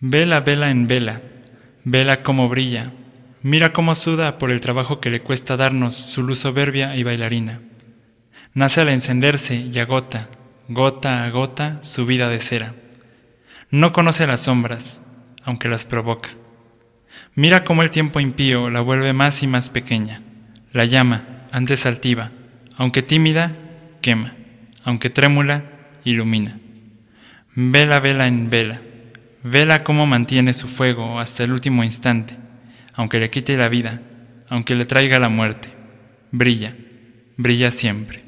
Vela, vela en vela, vela cómo brilla, mira cómo suda por el trabajo que le cuesta darnos su luz soberbia y bailarina. Nace al encenderse y agota, gota a gota, su vida de cera. No conoce las sombras, aunque las provoca. Mira cómo el tiempo impío la vuelve más y más pequeña. La llama, antes altiva, aunque tímida, quema, aunque trémula, ilumina. Vela, vela en vela, vela cómo mantiene su fuego hasta el último instante, aunque le quite la vida, aunque le traiga la muerte. Brilla, brilla siempre.